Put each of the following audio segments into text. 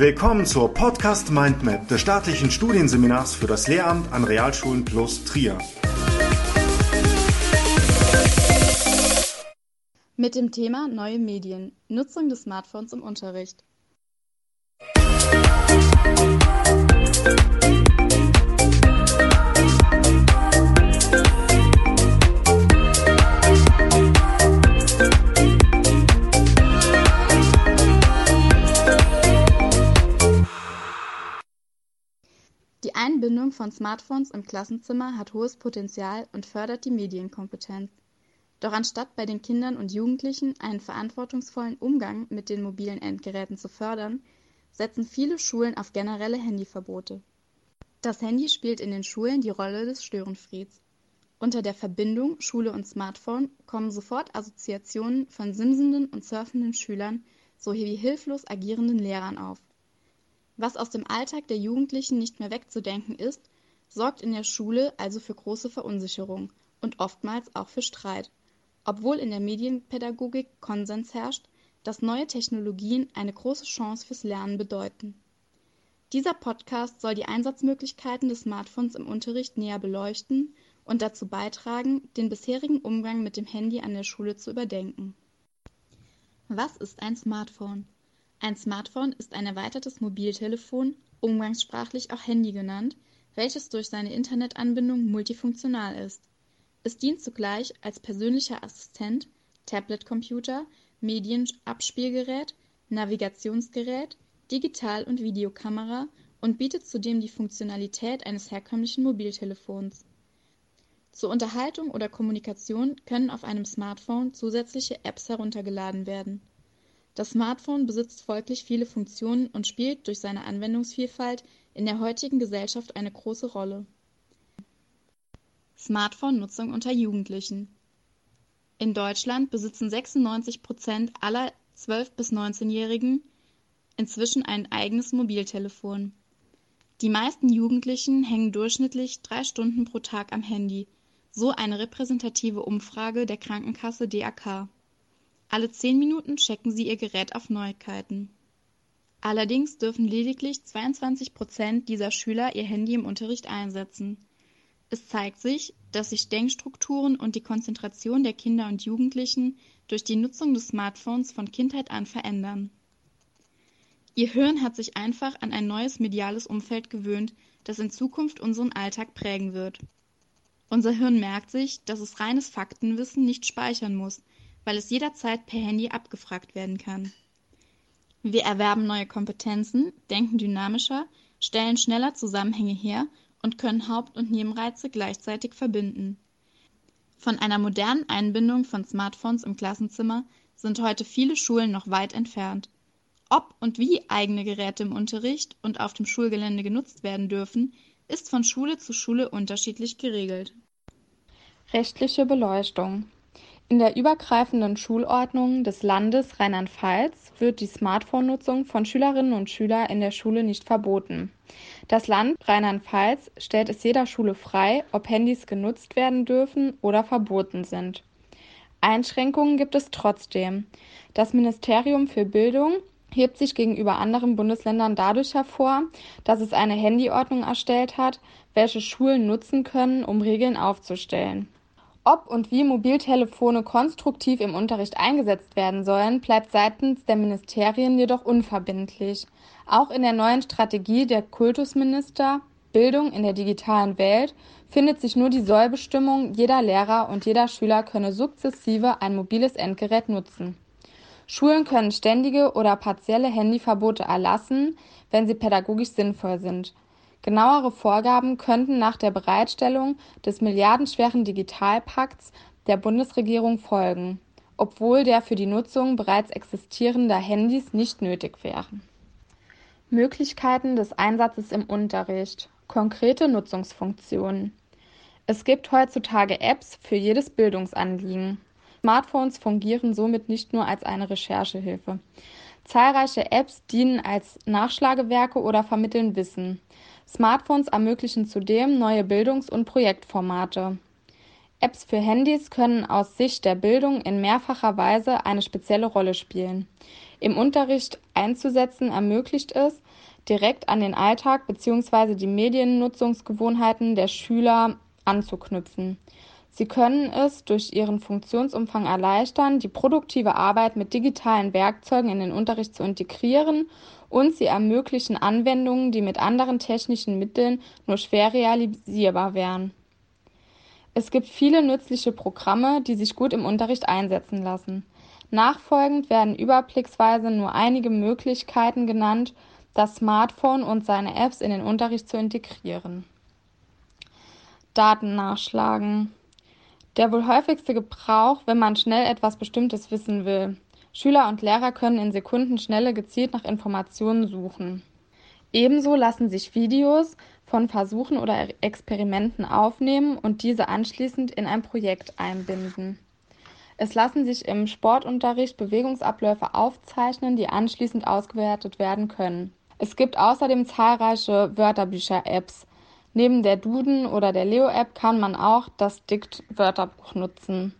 Willkommen zur Podcast Mindmap des staatlichen Studienseminars für das Lehramt an Realschulen plus Trier. Mit dem Thema Neue Medien, Nutzung des Smartphones im Unterricht. Von Smartphones im Klassenzimmer hat hohes Potenzial und fördert die Medienkompetenz. Doch anstatt bei den Kindern und Jugendlichen einen verantwortungsvollen Umgang mit den mobilen Endgeräten zu fördern, setzen viele Schulen auf generelle Handyverbote. Das Handy spielt in den Schulen die Rolle des Störenfrieds. Unter der Verbindung Schule und Smartphone kommen sofort Assoziationen von simsenden und surfenden Schülern sowie hilflos agierenden Lehrern auf. Was aus dem Alltag der Jugendlichen nicht mehr wegzudenken ist, sorgt in der Schule also für große Verunsicherung und oftmals auch für Streit, obwohl in der Medienpädagogik Konsens herrscht, dass neue Technologien eine große Chance fürs Lernen bedeuten. Dieser Podcast soll die Einsatzmöglichkeiten des Smartphones im Unterricht näher beleuchten und dazu beitragen, den bisherigen Umgang mit dem Handy an der Schule zu überdenken. Was ist ein Smartphone? Ein Smartphone ist ein erweitertes Mobiltelefon, umgangssprachlich auch Handy genannt, welches durch seine Internetanbindung multifunktional ist. Es dient zugleich als persönlicher Assistent, Tablet-Computer, Medienabspielgerät, Navigationsgerät, Digital- und Videokamera und bietet zudem die Funktionalität eines herkömmlichen Mobiltelefons. Zur Unterhaltung oder Kommunikation können auf einem Smartphone zusätzliche Apps heruntergeladen werden das Smartphone besitzt folglich viele Funktionen und spielt durch seine Anwendungsvielfalt in der heutigen Gesellschaft eine große Rolle. Smartphone-Nutzung unter Jugendlichen In Deutschland besitzen 96 Prozent aller 12- bis 19-Jährigen inzwischen ein eigenes Mobiltelefon. Die meisten Jugendlichen hängen durchschnittlich drei Stunden pro Tag am Handy, so eine repräsentative Umfrage der Krankenkasse DAK. Alle zehn Minuten checken sie ihr Gerät auf Neuigkeiten. Allerdings dürfen lediglich 22 Prozent dieser Schüler ihr Handy im Unterricht einsetzen. Es zeigt sich, dass sich Denkstrukturen und die Konzentration der Kinder und Jugendlichen durch die Nutzung des Smartphones von Kindheit an verändern. Ihr Hirn hat sich einfach an ein neues mediales Umfeld gewöhnt, das in Zukunft unseren Alltag prägen wird. Unser Hirn merkt sich, dass es reines Faktenwissen nicht speichern muss, weil es jederzeit per Handy abgefragt werden kann. Wir erwerben neue Kompetenzen, denken dynamischer, stellen schneller Zusammenhänge her und können Haupt- und Nebenreize gleichzeitig verbinden. Von einer modernen Einbindung von Smartphones im Klassenzimmer sind heute viele Schulen noch weit entfernt. Ob und wie eigene Geräte im Unterricht und auf dem Schulgelände genutzt werden dürfen, ist von Schule zu Schule unterschiedlich geregelt. Rechtliche Beleuchtung in der übergreifenden Schulordnung des Landes Rheinland-Pfalz wird die Smartphone-Nutzung von Schülerinnen und Schülern in der Schule nicht verboten. Das Land Rheinland-Pfalz stellt es jeder Schule frei, ob Handys genutzt werden dürfen oder verboten sind. Einschränkungen gibt es trotzdem. Das Ministerium für Bildung hebt sich gegenüber anderen Bundesländern dadurch hervor, dass es eine Handyordnung erstellt hat, welche Schulen nutzen können, um Regeln aufzustellen. Ob und wie Mobiltelefone konstruktiv im Unterricht eingesetzt werden sollen, bleibt seitens der Ministerien jedoch unverbindlich. Auch in der neuen Strategie der Kultusminister Bildung in der digitalen Welt findet sich nur die Sollbestimmung, jeder Lehrer und jeder Schüler könne sukzessive ein mobiles Endgerät nutzen. Schulen können ständige oder partielle Handyverbote erlassen, wenn sie pädagogisch sinnvoll sind. Genauere Vorgaben könnten nach der Bereitstellung des milliardenschweren Digitalpakts der Bundesregierung folgen, obwohl der für die Nutzung bereits existierender Handys nicht nötig wären. Möglichkeiten des Einsatzes im Unterricht. Konkrete Nutzungsfunktionen. Es gibt heutzutage Apps für jedes Bildungsanliegen. Smartphones fungieren somit nicht nur als eine Recherchehilfe. Zahlreiche Apps dienen als Nachschlagewerke oder vermitteln Wissen. Smartphones ermöglichen zudem neue Bildungs- und Projektformate. Apps für Handys können aus Sicht der Bildung in mehrfacher Weise eine spezielle Rolle spielen. Im Unterricht einzusetzen ermöglicht es, direkt an den Alltag bzw. die Mediennutzungsgewohnheiten der Schüler anzuknüpfen. Sie können es durch ihren Funktionsumfang erleichtern, die produktive Arbeit mit digitalen Werkzeugen in den Unterricht zu integrieren und sie ermöglichen Anwendungen, die mit anderen technischen Mitteln nur schwer realisierbar wären. Es gibt viele nützliche Programme, die sich gut im Unterricht einsetzen lassen. Nachfolgend werden überblicksweise nur einige Möglichkeiten genannt, das Smartphone und seine Apps in den Unterricht zu integrieren. Daten nachschlagen. Der wohl häufigste Gebrauch, wenn man schnell etwas Bestimmtes wissen will. Schüler und Lehrer können in Sekundenschnelle gezielt nach Informationen suchen. Ebenso lassen sich Videos von Versuchen oder Experimenten aufnehmen und diese anschließend in ein Projekt einbinden. Es lassen sich im Sportunterricht Bewegungsabläufe aufzeichnen, die anschließend ausgewertet werden können. Es gibt außerdem zahlreiche Wörterbücher-Apps. Neben der Duden oder der Leo-App kann man auch das Dikt-Wörterbuch nutzen.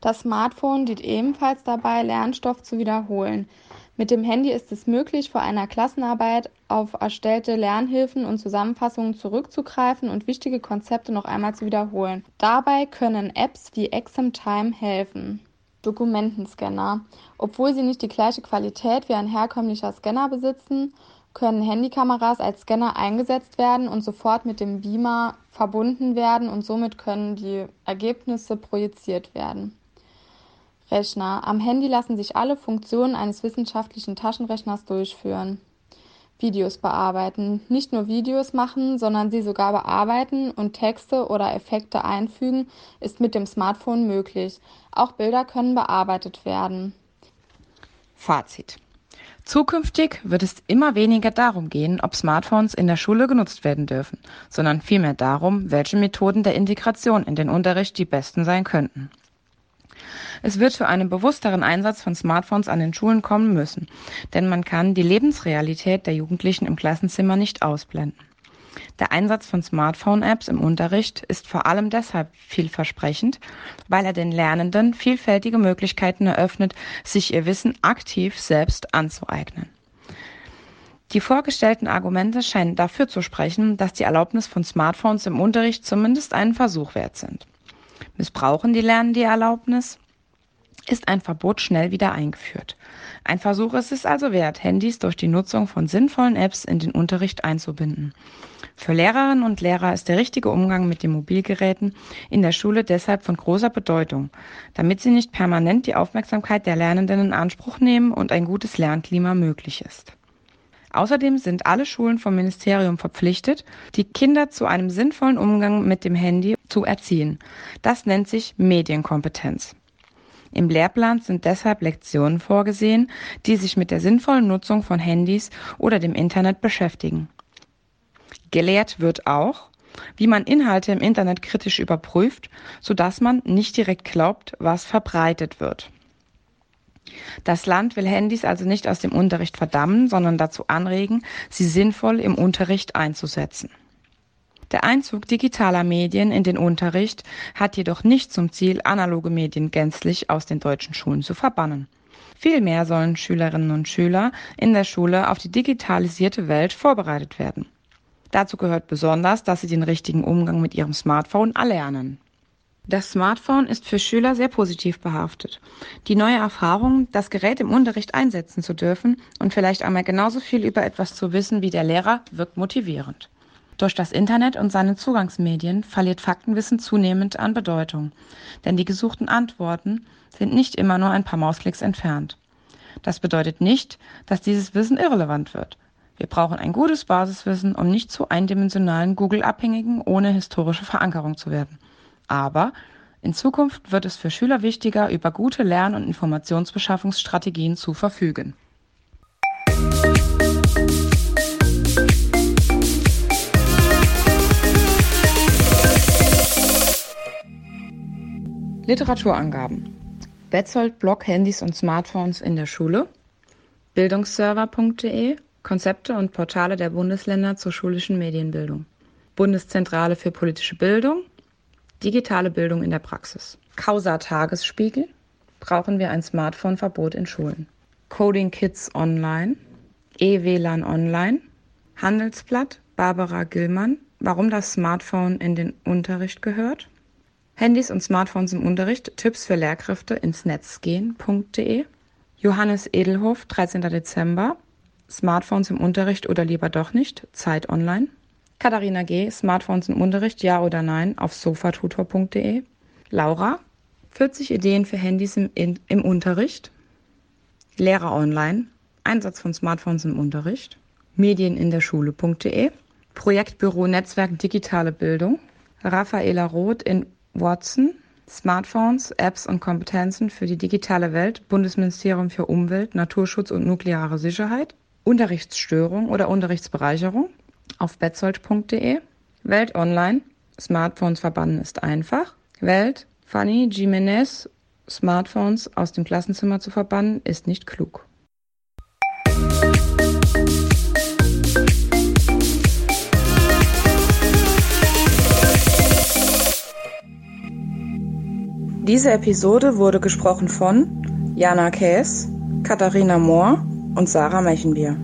Das Smartphone dient ebenfalls dabei, Lernstoff zu wiederholen. Mit dem Handy ist es möglich, vor einer Klassenarbeit auf erstellte Lernhilfen und Zusammenfassungen zurückzugreifen und wichtige Konzepte noch einmal zu wiederholen. Dabei können Apps wie Examtime helfen. Dokumentenscanner. Obwohl sie nicht die gleiche Qualität wie ein herkömmlicher Scanner besitzen, können Handykameras als Scanner eingesetzt werden und sofort mit dem Beamer verbunden werden und somit können die Ergebnisse projiziert werden. Rechner. Am Handy lassen sich alle Funktionen eines wissenschaftlichen Taschenrechners durchführen. Videos bearbeiten. Nicht nur Videos machen, sondern sie sogar bearbeiten und Texte oder Effekte einfügen, ist mit dem Smartphone möglich. Auch Bilder können bearbeitet werden. Fazit. Zukünftig wird es immer weniger darum gehen, ob Smartphones in der Schule genutzt werden dürfen, sondern vielmehr darum, welche Methoden der Integration in den Unterricht die besten sein könnten. Es wird zu einem bewussteren Einsatz von Smartphones an den Schulen kommen müssen, denn man kann die Lebensrealität der Jugendlichen im Klassenzimmer nicht ausblenden. Der Einsatz von Smartphone-Apps im Unterricht ist vor allem deshalb vielversprechend, weil er den Lernenden vielfältige Möglichkeiten eröffnet, sich ihr Wissen aktiv selbst anzueignen. Die vorgestellten Argumente scheinen dafür zu sprechen, dass die Erlaubnis von Smartphones im Unterricht zumindest einen Versuch wert sind. Missbrauchen die Lernenden die Erlaubnis? ist ein Verbot schnell wieder eingeführt. Ein Versuch ist es also wert, Handys durch die Nutzung von sinnvollen Apps in den Unterricht einzubinden. Für Lehrerinnen und Lehrer ist der richtige Umgang mit den Mobilgeräten in der Schule deshalb von großer Bedeutung, damit sie nicht permanent die Aufmerksamkeit der Lernenden in Anspruch nehmen und ein gutes Lernklima möglich ist. Außerdem sind alle Schulen vom Ministerium verpflichtet, die Kinder zu einem sinnvollen Umgang mit dem Handy zu erziehen. Das nennt sich Medienkompetenz. Im Lehrplan sind deshalb Lektionen vorgesehen, die sich mit der sinnvollen Nutzung von Handys oder dem Internet beschäftigen. Gelehrt wird auch, wie man Inhalte im Internet kritisch überprüft, sodass man nicht direkt glaubt, was verbreitet wird. Das Land will Handys also nicht aus dem Unterricht verdammen, sondern dazu anregen, sie sinnvoll im Unterricht einzusetzen. Der Einzug digitaler Medien in den Unterricht hat jedoch nicht zum Ziel, analoge Medien gänzlich aus den deutschen Schulen zu verbannen. Vielmehr sollen Schülerinnen und Schüler in der Schule auf die digitalisierte Welt vorbereitet werden. Dazu gehört besonders, dass sie den richtigen Umgang mit ihrem Smartphone erlernen. Das Smartphone ist für Schüler sehr positiv behaftet. Die neue Erfahrung, das Gerät im Unterricht einsetzen zu dürfen und vielleicht einmal genauso viel über etwas zu wissen wie der Lehrer, wirkt motivierend. Durch das Internet und seine Zugangsmedien verliert Faktenwissen zunehmend an Bedeutung, denn die gesuchten Antworten sind nicht immer nur ein paar Mausklicks entfernt. Das bedeutet nicht, dass dieses Wissen irrelevant wird. Wir brauchen ein gutes Basiswissen, um nicht zu eindimensionalen Google-Abhängigen ohne historische Verankerung zu werden. Aber in Zukunft wird es für Schüler wichtiger, über gute Lern- und Informationsbeschaffungsstrategien zu verfügen. Literaturangaben. Betzold Blog Handys und Smartphones in der Schule. Bildungsserver.de Konzepte und Portale der Bundesländer zur schulischen Medienbildung. Bundeszentrale für politische Bildung. Digitale Bildung in der Praxis. Causa Tagesspiegel. Brauchen wir ein Smartphone-Verbot in Schulen. Coding Kids Online. eWLAN Online, Handelsblatt, Barbara Gillmann, warum das Smartphone in den Unterricht gehört, Handys und Smartphones im Unterricht, Tipps für Lehrkräfte ins Netz gehen.de, Johannes Edelhof, 13. Dezember, Smartphones im Unterricht oder lieber doch nicht, Zeit Online, Katharina G., Smartphones im Unterricht, ja oder nein, auf sofatutor.de, Laura, 40 Ideen für Handys im, in, im Unterricht, Lehrer online, Einsatz von Smartphones im Unterricht, Medien in der Schule.de, Projektbüro Netzwerk Digitale Bildung, Raffaela Roth in Watson, Smartphones, Apps und Kompetenzen für die digitale Welt, Bundesministerium für Umwelt, Naturschutz und nukleare Sicherheit, Unterrichtsstörung oder Unterrichtsbereicherung auf betzold.de, Welt Online, Smartphones verbannen ist einfach, Welt, Fanny Jimenez, Smartphones aus dem Klassenzimmer zu verbannen, ist nicht klug. Diese Episode wurde gesprochen von Jana Käs, Katharina Mohr und Sarah Mechenbier.